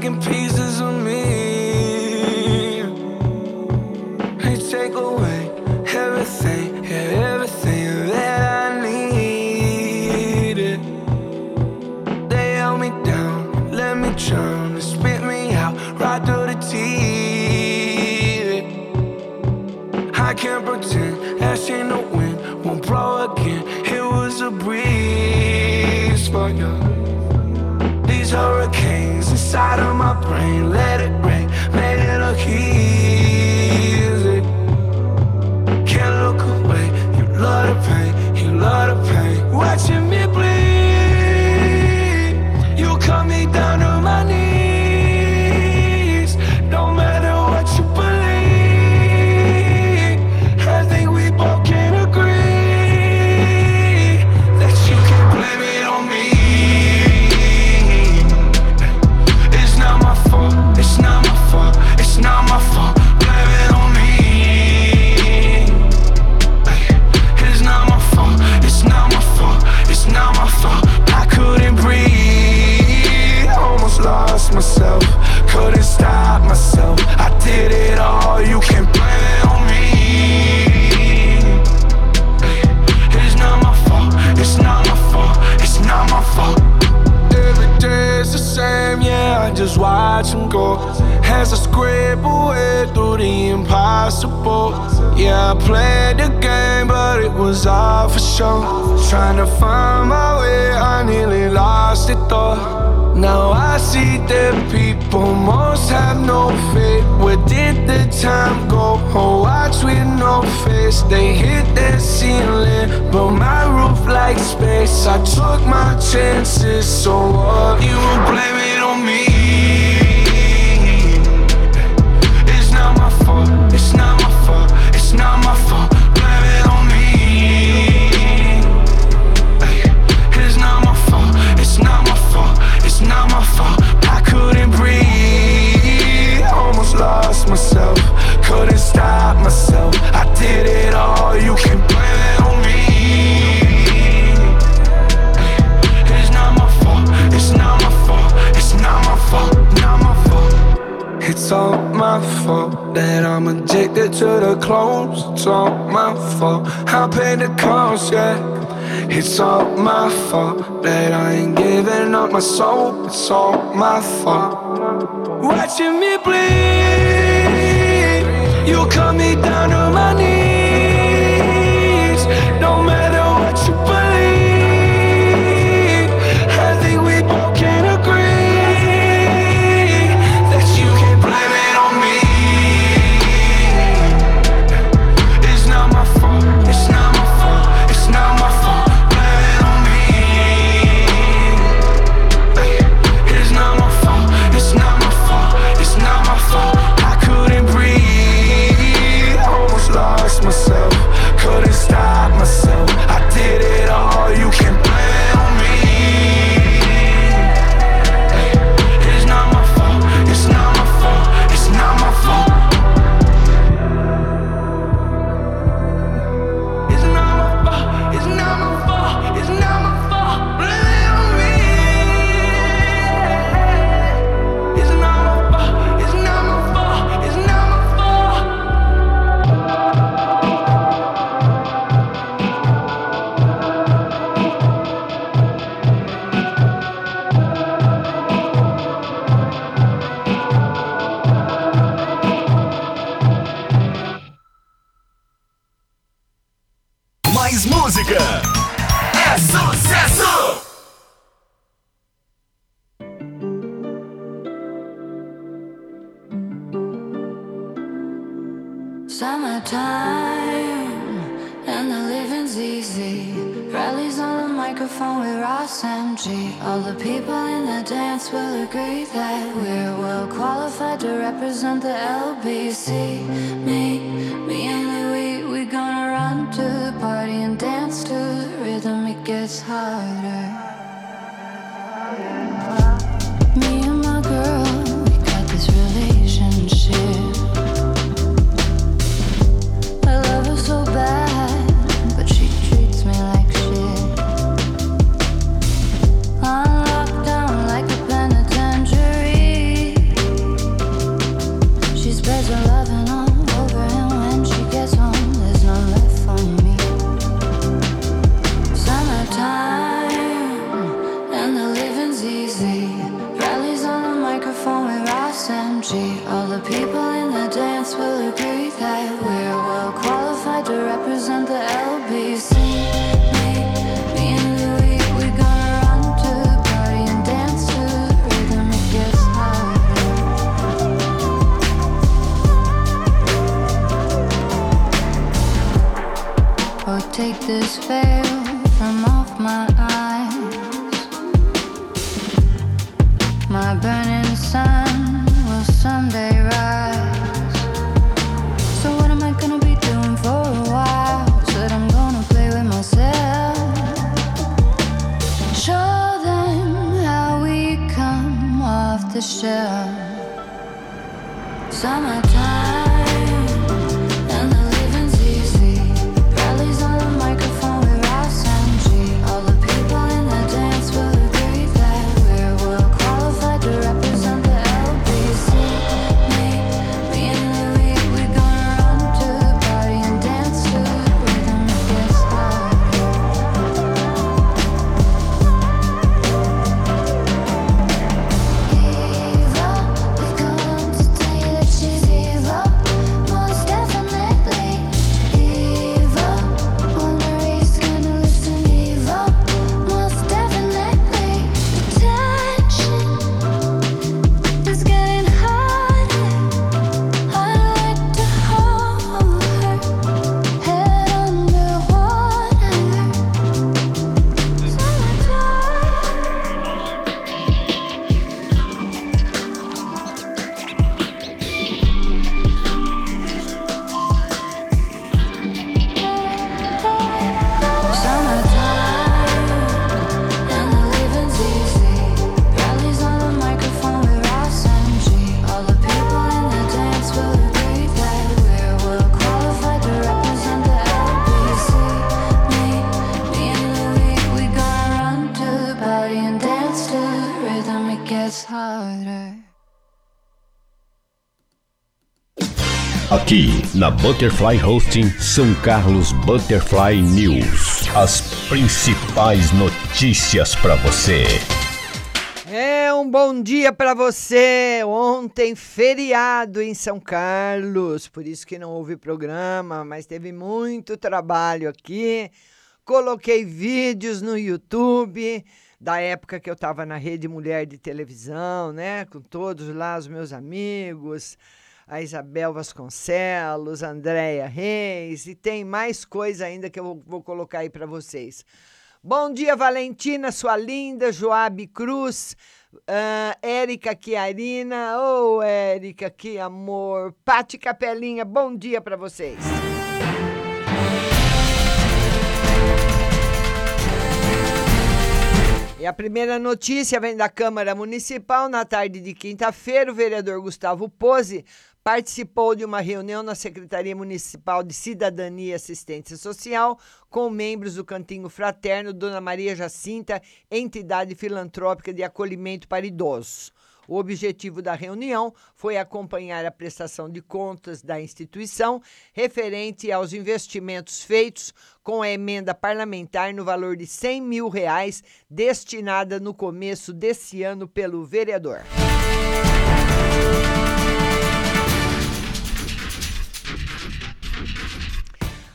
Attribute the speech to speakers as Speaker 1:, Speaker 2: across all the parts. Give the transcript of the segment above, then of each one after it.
Speaker 1: taking pieces of me. They take away everything, yeah, everything that I needed. They held me down, let me drown, spit me out right through the teeth. I can't pretend that she no wind won't blow again. It was a breeze, for you. these hurricanes inside of my brain. Let it rain, make it a heat. it's all my fault. Watching me bleed, you cut me down to my knees.
Speaker 2: The shelf. Summertime
Speaker 3: na Butterfly Hosting São Carlos Butterfly News. As principais notícias para você.
Speaker 4: É um bom dia para você. Ontem, feriado em São Carlos, por isso que não houve programa, mas teve muito trabalho aqui. Coloquei vídeos no YouTube da época que eu estava na Rede Mulher de Televisão, né? Com todos lá os meus amigos, a Isabel Vasconcelos, Andréia Reis, e tem mais coisa ainda que eu vou, vou colocar aí para vocês. Bom dia, Valentina, sua linda, Joabe Cruz, ah, Érica Chiarina, ô oh, Érica, que amor, Pati Capelinha, bom dia para vocês. E a primeira notícia vem da Câmara Municipal. Na tarde de quinta-feira, o vereador Gustavo Pose participou de uma reunião na Secretaria Municipal de Cidadania e Assistência Social com membros do Cantinho Fraterno Dona Maria Jacinta, entidade filantrópica de acolhimento para idosos. O objetivo da reunião foi acompanhar a prestação de contas da instituição referente aos investimentos feitos com a emenda parlamentar no valor de 100 mil reais destinada no começo desse ano pelo vereador.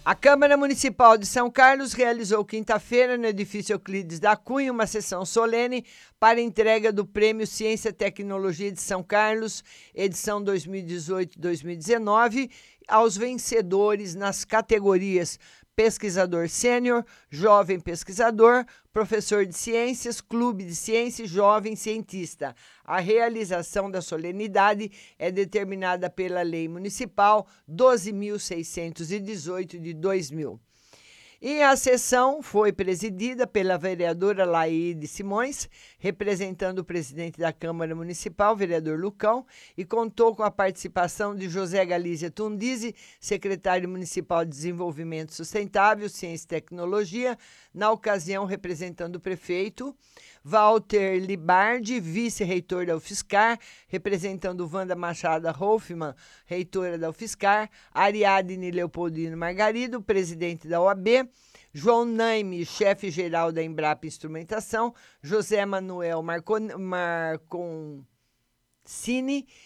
Speaker 4: A Câmara Municipal de São Carlos realizou quinta-feira no edifício Euclides da Cunha uma sessão solene para entrega do Prêmio Ciência e Tecnologia de São Carlos, edição 2018-2019, aos vencedores nas categorias pesquisador sênior, jovem pesquisador, professor de ciências, clube de ciências, jovem cientista. A realização da solenidade é determinada pela Lei Municipal 12.618 de 2000. E a sessão foi presidida pela vereadora Laide Simões, representando o presidente da Câmara Municipal, vereador Lucão, e contou com a participação de José Galícia Tundizi, secretário municipal de Desenvolvimento Sustentável, Ciência e Tecnologia, na ocasião representando o prefeito, Walter Libardi, vice-reitor da UFSCar, representando Wanda Machado Hoffmann, reitora da UFSCar, Ariadne Leopoldino Margarido, presidente da OAB, João Naime, chefe-geral da Embrapa Instrumentação, José Manuel Marcon, Marconcini,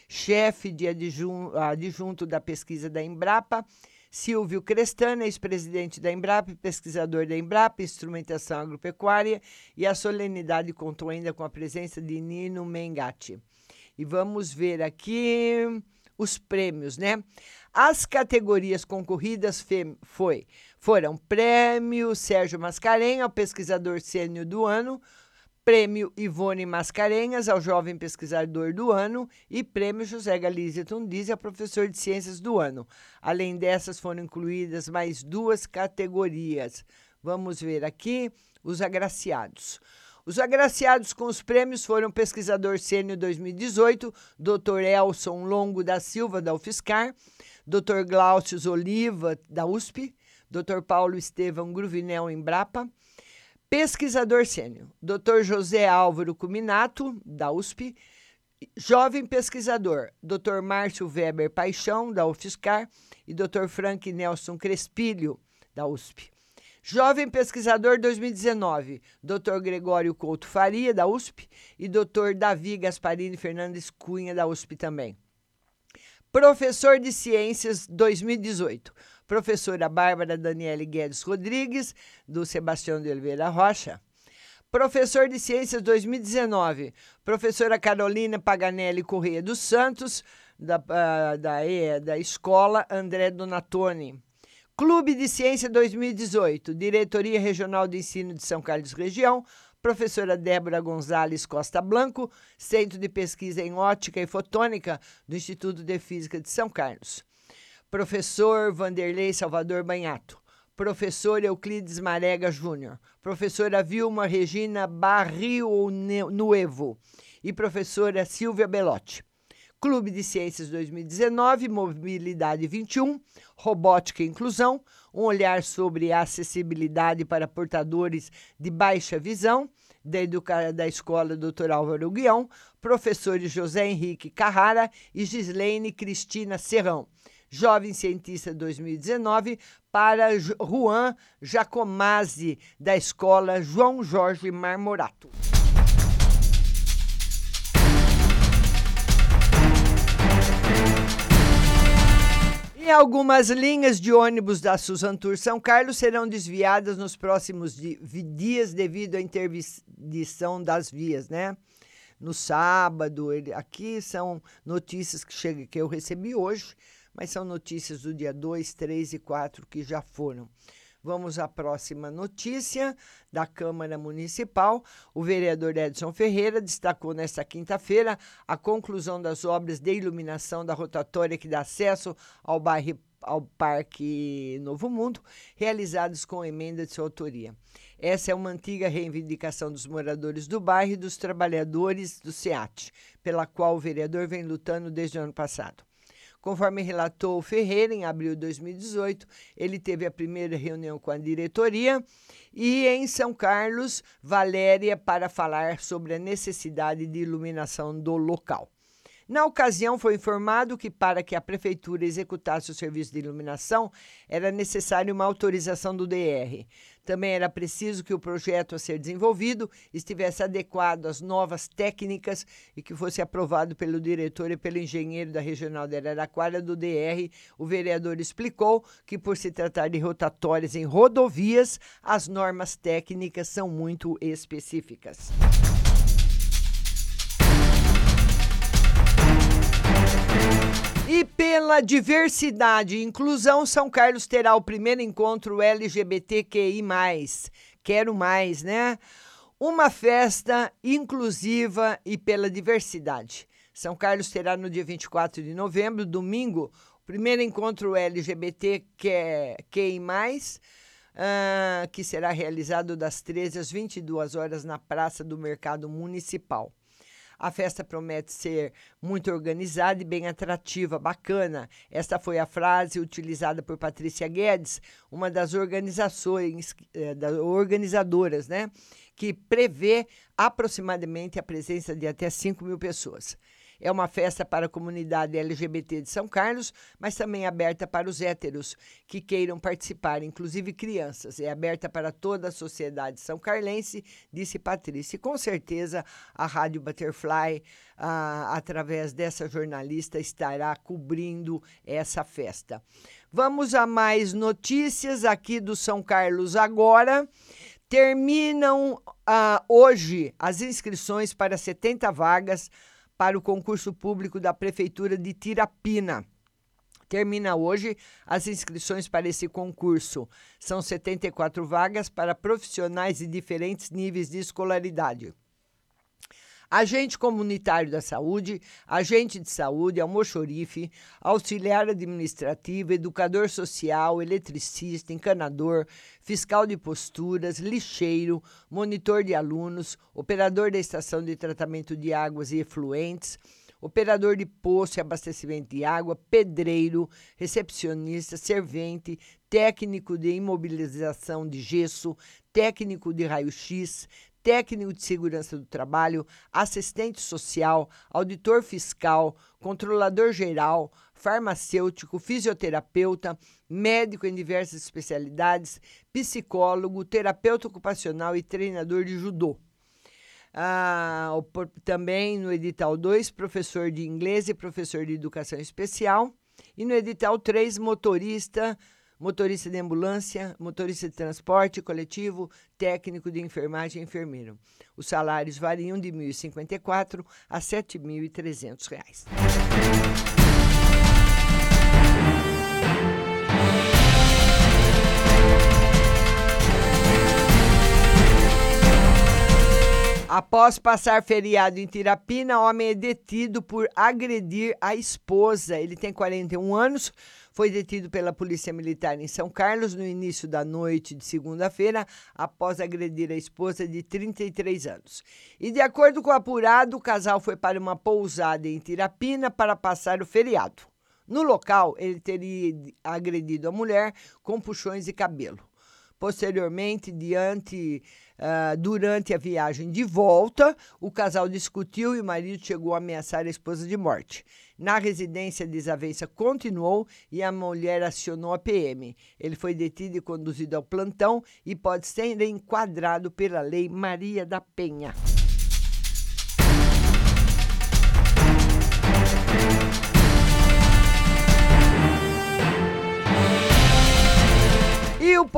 Speaker 4: chefe de adjun, adjunto da pesquisa da Embrapa, Silvio Crestana, ex-presidente da Embrapa, pesquisador da Embrapa, Instrumentação Agropecuária, e a solenidade contou ainda com a presença de Nino Mengatti. E vamos ver aqui os prêmios, né? As categorias concorridas foi, foram Prêmio Sérgio Mascarenha, pesquisador sênior do ano, Prêmio Ivone Mascarenhas ao Jovem Pesquisador do Ano e Prêmio José Galícia Tundizi ao Professor de Ciências do Ano. Além dessas, foram incluídas mais duas categorias. Vamos ver aqui os agraciados. Os agraciados com os prêmios foram Pesquisador Sênior 2018, Dr. Elson Longo da Silva, da UFSCar, Dr. Glaucio Oliva, da USP, Dr. Paulo Estevão Gruvinel, Embrapa, Pesquisador sênior, Dr. José Álvaro Cuminato, da USP. Jovem pesquisador, Dr. Márcio Weber Paixão, da UFSCar. E Dr. Frank Nelson Crespilho, da USP. Jovem pesquisador 2019, Dr. Gregório Couto Faria, da USP. E Dr. Davi Gasparini Fernandes Cunha, da USP também. Professor de Ciências 2018, professora Bárbara Daniele Guedes Rodrigues, do Sebastião de Oliveira Rocha. Professor de Ciências 2019, professora Carolina Paganelli Correia dos Santos, da, uh, da, da Escola André Donatoni. Clube de Ciência 2018, Diretoria Regional de Ensino de São Carlos Região, professora Débora Gonzalez Costa Blanco, Centro de Pesquisa em Ótica e Fotônica do Instituto de Física de São Carlos professor Vanderlei Salvador Banhato, professor Euclides Marega Júnior, professora Vilma Regina Barrio Nuevo e professora Silvia Belotti. Clube de Ciências 2019, Mobilidade 21, Robótica e Inclusão, um olhar sobre a acessibilidade para portadores de baixa visão, da, educa da Escola Dr. Álvaro Guião, professores José Henrique Carrara e Gislaine Cristina Serrão. Jovem Cientista 2019, para Juan Jacomazzi, da Escola João Jorge Marmorato. E algumas linhas de ônibus da Suzan Tour São Carlos serão desviadas nos próximos dias devido à interdição das vias, né? No sábado, aqui são notícias que, chega, que eu recebi hoje mas são notícias do dia 2, 3 e 4 que já foram. Vamos à próxima notícia da Câmara Municipal. O vereador Edson Ferreira destacou nesta quinta-feira a conclusão das obras de iluminação da rotatória que dá acesso ao bairro ao Parque Novo Mundo, realizados com emenda de sua autoria. Essa é uma antiga reivindicação dos moradores do bairro e dos trabalhadores do SEAT, pela qual o vereador vem lutando desde o ano passado. Conforme relatou Ferreira, em abril de 2018, ele teve a primeira reunião com a diretoria e em São Carlos, Valéria, para falar sobre a necessidade de iluminação do local. Na ocasião, foi informado que, para que a prefeitura executasse o serviço de iluminação, era necessária uma autorização do DR. Também era preciso que o projeto a ser desenvolvido estivesse adequado às novas técnicas e que fosse aprovado pelo diretor e pelo engenheiro da Regional de Araraquara do DR. O vereador explicou que, por se tratar de rotatórias em rodovias, as normas técnicas são muito específicas. E pela diversidade e inclusão, São Carlos terá o primeiro encontro LGBTQI+. Quero mais, né? Uma festa inclusiva e pela diversidade. São Carlos terá no dia 24 de novembro, domingo, o primeiro encontro LGBTQI+, ah, que será realizado das 13 às 22 horas na Praça do Mercado Municipal. A festa promete ser muito organizada e bem atrativa, bacana. Esta foi a frase utilizada por Patrícia Guedes, uma das organizações, eh, da- organizadoras, né? Que prevê aproximadamente a presença de até 5 mil pessoas. É uma festa para a comunidade LGBT de São Carlos, mas também aberta para os héteros que queiram participar, inclusive crianças. É aberta para toda a sociedade são carlense, disse Patrícia. E com certeza a Rádio Butterfly, ah, através dessa jornalista, estará cobrindo essa festa. Vamos a mais notícias aqui do São Carlos agora. Terminam ah, hoje as inscrições para 70 vagas para o concurso público da Prefeitura de Tirapina. Termina hoje as inscrições para esse concurso. São 74 vagas para profissionais de diferentes níveis de escolaridade. Agente comunitário da saúde, agente de saúde, almoxorife, auxiliar administrativo, educador social, eletricista, encanador, fiscal de posturas, lixeiro, monitor de alunos, operador da estação de tratamento de águas e efluentes, operador de poço e abastecimento de água, pedreiro, recepcionista, servente, técnico de imobilização de gesso, técnico de raio-x, técnico de segurança do trabalho, assistente social, auditor fiscal, controlador geral, farmacêutico, fisioterapeuta, médico em diversas especialidades, psicólogo, terapeuta ocupacional e treinador de judô. Ah, também no edital 2, professor de inglês e professor de educação especial. E no edital 3, motorista, motorista de ambulância, motorista de transporte coletivo, técnico de enfermagem e enfermeiro. Os salários variam de R$ 1.054 a 7.300 reais. Após passar feriado em Tirapina, homem é detido por agredir a esposa. Ele tem 41 anos, foi detido pela Polícia Militar em São Carlos no início da noite de segunda-feira, após agredir a esposa de 33 anos. E de acordo com o apurado, o casal foi para uma pousada em Tirapina para passar o feriado. No local, ele teria agredido a mulher com puxões de cabelo. Posteriormente, diante, ah, durante a viagem de volta, o casal discutiu e o marido chegou a ameaçar a esposa de morte. Na residência, a desavença continuou e a mulher acionou a PM. Ele foi detido e conduzido ao plantão e pode ser enquadrado pela Lei Maria da Penha.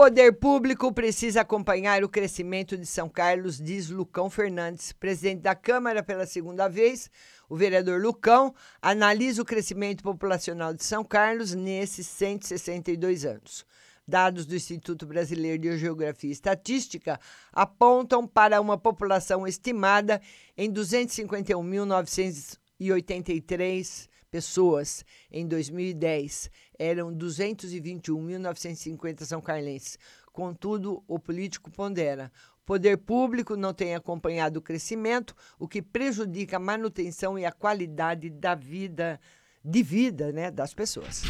Speaker 4: Poder público precisa acompanhar o crescimento de São Carlos, diz Lucão Fernandes, presidente da Câmara pela segunda vez. O vereador Lucão analisa o crescimento populacional de São Carlos nesses 162 anos. Dados do Instituto Brasileiro de Geografia e Estatística apontam para uma população estimada em 251.983 pessoas em 2010. Eram 221.950 são carlenses. Contudo, o político pondera. O poder público não tem acompanhado o crescimento, o que prejudica a manutenção e a qualidade da vida, de vida né, das pessoas.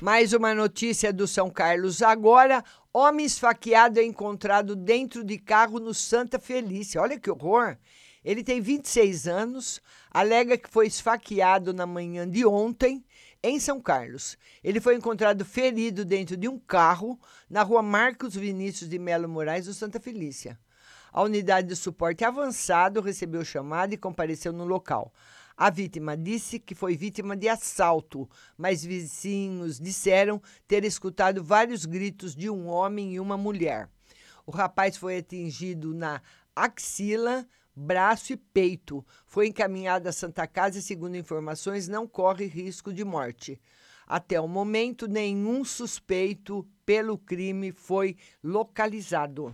Speaker 4: Mais uma notícia do São Carlos agora. Homem esfaqueado é encontrado dentro de carro no Santa Felícia. Olha que horror! Ele tem 26 anos, alega que foi esfaqueado na manhã de ontem em São Carlos. Ele foi encontrado ferido dentro de um carro na rua Marcos Vinícius de Melo Moraes, no Santa Felícia. A unidade de suporte avançado recebeu chamada e compareceu no local. A vítima disse que foi vítima de assalto, mas vizinhos disseram ter escutado vários gritos de um homem e uma mulher. O rapaz foi atingido na axila, braço e peito. Foi encaminhado à Santa Casa e, segundo informações, não corre risco de morte. Até o momento, nenhum suspeito pelo crime foi localizado.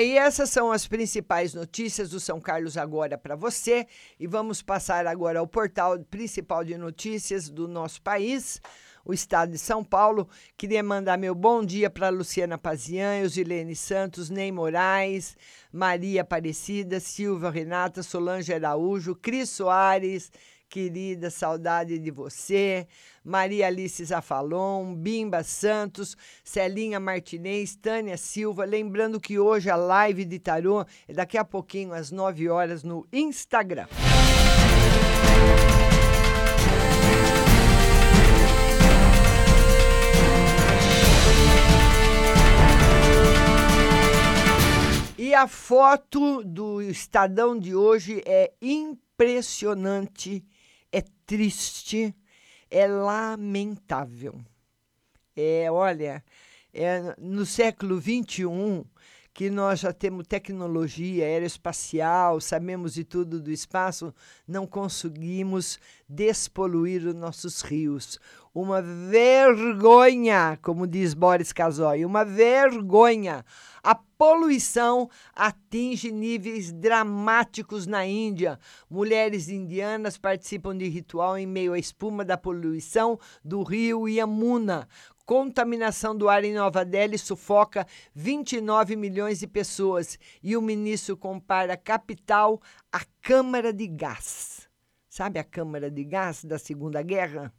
Speaker 4: E essas são as principais notícias do São Carlos agora para você. E vamos passar agora ao portal principal de notícias do nosso país, o estado de São Paulo. Queria mandar meu bom dia para Luciana Pazian, Eusilene Santos, Ney Moraes, Maria Aparecida, Silva Renata, Solange Araújo, Cris Soares, querida, saudade de você. Maria Alice Zafalon, Bimba Santos, Celinha Martinez, Tânia Silva. Lembrando que hoje a live de tarô é daqui a pouquinho, às 9 horas, no Instagram. E a foto do Estadão de hoje é impressionante, é triste, é lamentável. É, olha, é no século XXI que nós já temos tecnologia aeroespacial, sabemos de tudo do espaço, não conseguimos despoluir os nossos rios. Uma vergonha, como diz Boris Casoy, uma vergonha. A poluição atinge níveis dramáticos na Índia. Mulheres indianas participam de ritual em meio à espuma da poluição do rio Yamuna. Contaminação do ar em Nova Delhi sufoca 29 milhões de pessoas e o ministro compara a capital à câmara de gás. Sabe a câmara de gás da Segunda Guerra?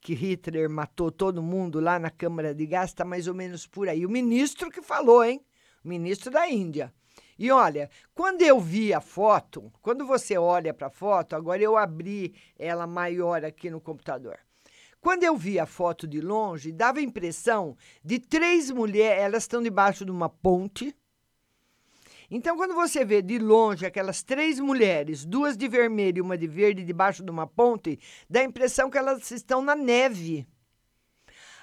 Speaker 4: Que Hitler matou todo mundo lá na câmara de gás, está mais ou menos por aí. O ministro que falou, hein? Ministro da Índia. E olha, quando eu vi a foto, quando você olha para a foto, agora eu abri ela maior aqui no computador. Quando eu vi a foto de longe, dava a impressão de três mulheres, elas estão debaixo de uma ponte. Então, quando você vê de longe aquelas três mulheres, duas de vermelho e uma de verde, debaixo de uma ponte, dá a impressão que elas estão na neve.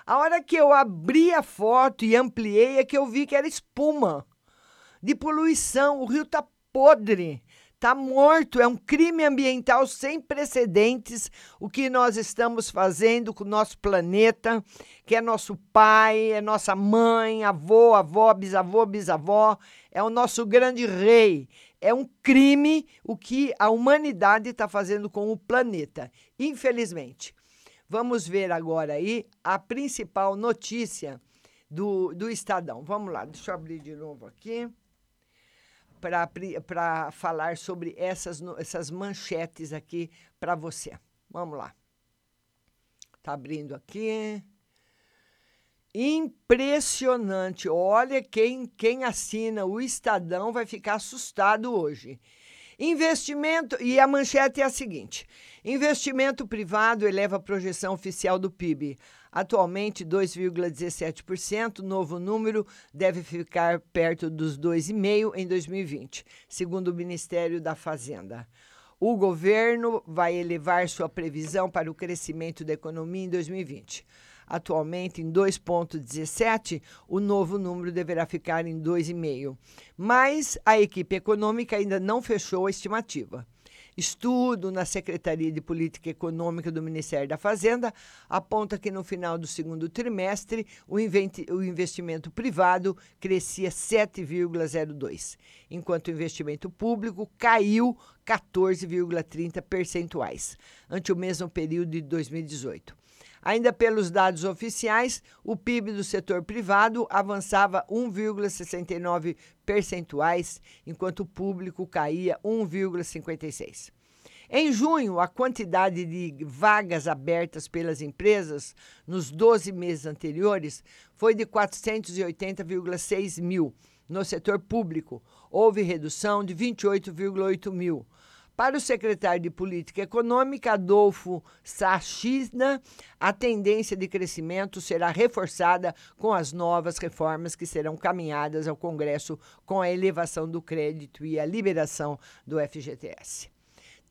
Speaker 4: A hora que eu abri a foto e ampliei, é que eu vi que era espuma de poluição. O rio está podre. Está morto, é um crime ambiental sem precedentes o que nós estamos fazendo com o nosso planeta, que é nosso pai, é nossa mãe, avô, avó, bisavô, bisavó, é o nosso grande rei. É um crime o que a humanidade está fazendo com o planeta, infelizmente. Vamos ver agora aí a principal notícia do, do Estadão. Vamos lá, deixa eu abrir de novo aqui para falar sobre essas, essas manchetes aqui para você. Vamos lá. Tá abrindo aqui. Impressionante. Olha, quem, quem assina o Estadão vai ficar assustado hoje. Investimento, e a manchete é a seguinte: investimento privado eleva a projeção oficial do PIB. Atualmente, 2,17%, novo número deve ficar perto dos 2,5% em 2020, segundo o Ministério da Fazenda. O governo vai elevar sua previsão para o crescimento da economia em 2020. Atualmente em 2,17, o novo número deverá ficar em 2,5. Mas a equipe econômica ainda não fechou a estimativa. Estudo na Secretaria de Política Econômica do Ministério da Fazenda aponta que no final do segundo trimestre o, o investimento privado crescia 7,02, enquanto o investimento público caiu 14,30 percentuais, ante o mesmo período de 2018. Ainda pelos dados oficiais, o PIB do setor privado avançava 1,69 percentuais, enquanto o público caía 1,56. Em junho, a quantidade de vagas abertas pelas empresas nos 12 meses anteriores foi de 480,6 mil no setor público. Houve redução de 28,8 mil Para o secretário de Política Econômica, Adolfo Sachina, a tendência de crescimento será reforçada com as novas reformas que serão caminhadas ao Congresso com a elevação do crédito e a liberação do FGTS.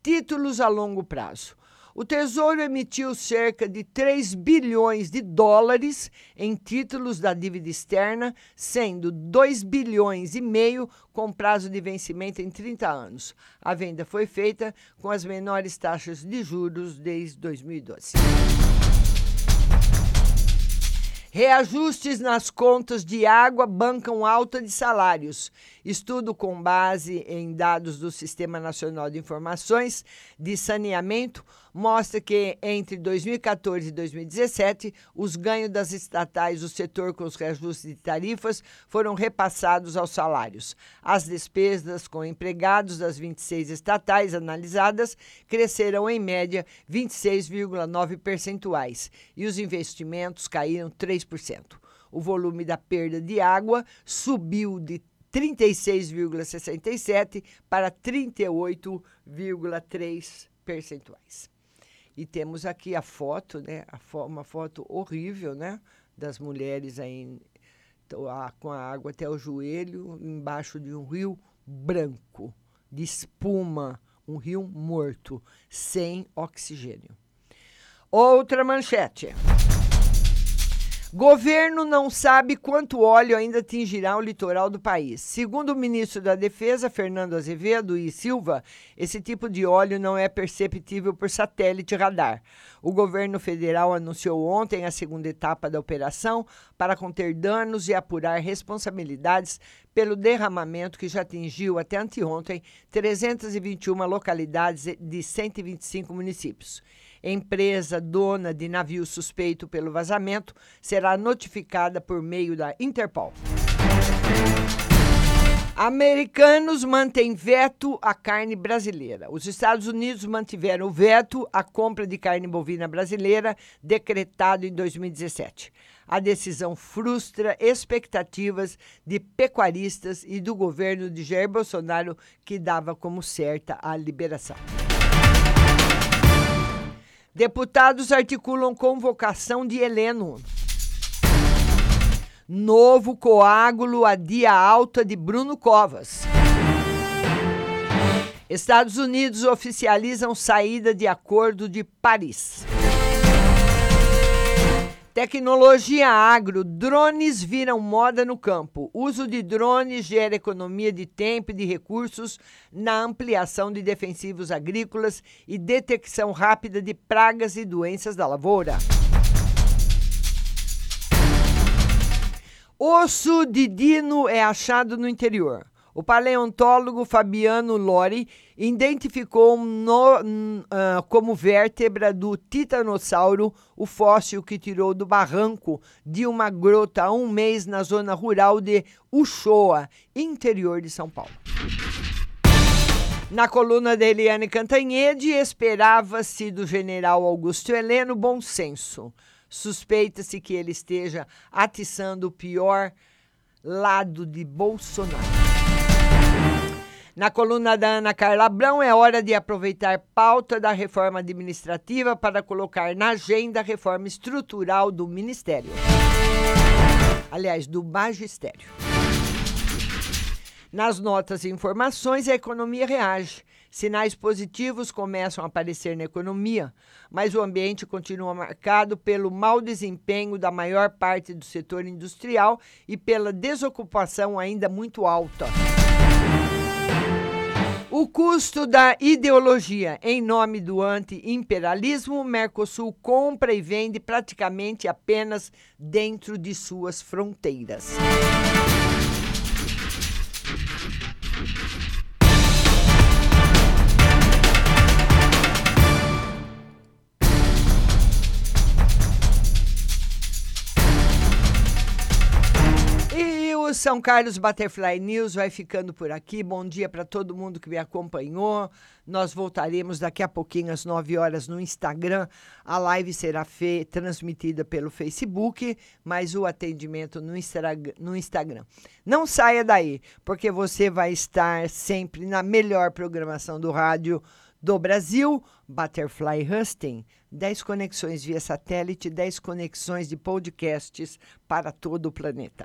Speaker 4: Títulos a longo prazo. O Tesouro emitiu cerca de 3 bilhões de dólares em títulos da dívida externa, sendo 2 bilhões e meio com prazo de vencimento em 30 anos. A venda foi feita com as menores taxas de juros desde 2012. Reajustes nas contas de água bancam alta de salários. Estudo com base em dados do Sistema Nacional de Informações de Saneamento mostra que entre 2014 e 2017, os ganhos das estatais do setor com os reajustes de tarifas foram repassados aos salários. As despesas com empregados das 26 estatais analisadas cresceram em média 26,9 percentuais e os investimentos caíram 3%. O volume da perda de água subiu de 36,67 para 38,3 percentuais. E temos aqui a foto, né? A fo uma foto horrível, né? Das mulheres aí com a água até o joelho, embaixo de um rio branco, de espuma, um rio morto, sem oxigênio. Outra manchete. Governo não sabe quanto óleo ainda atingirá o litoral do país. Segundo o ministro da Defesa, Fernando Azevedo e Silva, esse tipo de óleo não é perceptível por satélite radar. O governo federal anunciou ontem a segunda etapa da operação para conter danos e apurar responsabilidades pelo derramamento que já atingiu até anteontem 321 localidades de 125 municípios. Empresa dona de navio suspeito pelo vazamento será notificada por meio da Interpol. Americanos mantêm veto à carne brasileira. Os Estados Unidos mantiveram o veto à compra de carne bovina brasileira, decretado em 2017. A decisão frustra expectativas de pecuaristas e do governo de Jair Bolsonaro, que dava como certa a liberação. Deputados articulam convocação de Heleno. Novo coágulo adia alta de Bruno Covas. Estados Unidos oficializam saída de Acordo de Paris. Tecnologia agro, drones viram moda no campo. Uso de drones gera economia de tempo e de recursos na ampliação de defensivos agrícolas e detecção rápida de pragas e doenças da lavoura. Osso de dino é achado no interior. O paleontólogo Fabiano Lori identificou no, uh, como vértebra do titanossauro o fóssil que tirou do barranco de uma grota há um mês na zona rural de Uchoa, interior de São Paulo. Na coluna de Eliane Cantanhede, esperava-se do general Augusto Heleno bom senso. Suspeita-se que ele esteja atiçando o pior lado de Bolsonaro. Na coluna da Ana Carla Abrão, é hora de aproveitar pauta da reforma administrativa para colocar na agenda a reforma estrutural do Ministério. Aliás, do Magistério. Nas notas e informações, a economia reage. Sinais positivos começam a aparecer na economia, mas o ambiente continua marcado pelo mau desempenho da maior parte do setor industrial e pela desocupação ainda muito alta. O custo da ideologia em nome do anti-imperialismo, Mercosul compra e vende praticamente apenas dentro de suas fronteiras. São Carlos Butterfly News vai ficando por aqui. Bom dia para todo mundo que me acompanhou. Nós voltaremos daqui a pouquinho às 9 horas no Instagram. A live será transmitida pelo Facebook, mas o atendimento no, no Instagram. Não saia daí, porque você vai estar sempre na melhor programação do rádio do Brasil, Butterfly Husting. 10 conexões via satélite, 10 conexões de podcasts para todo o planeta.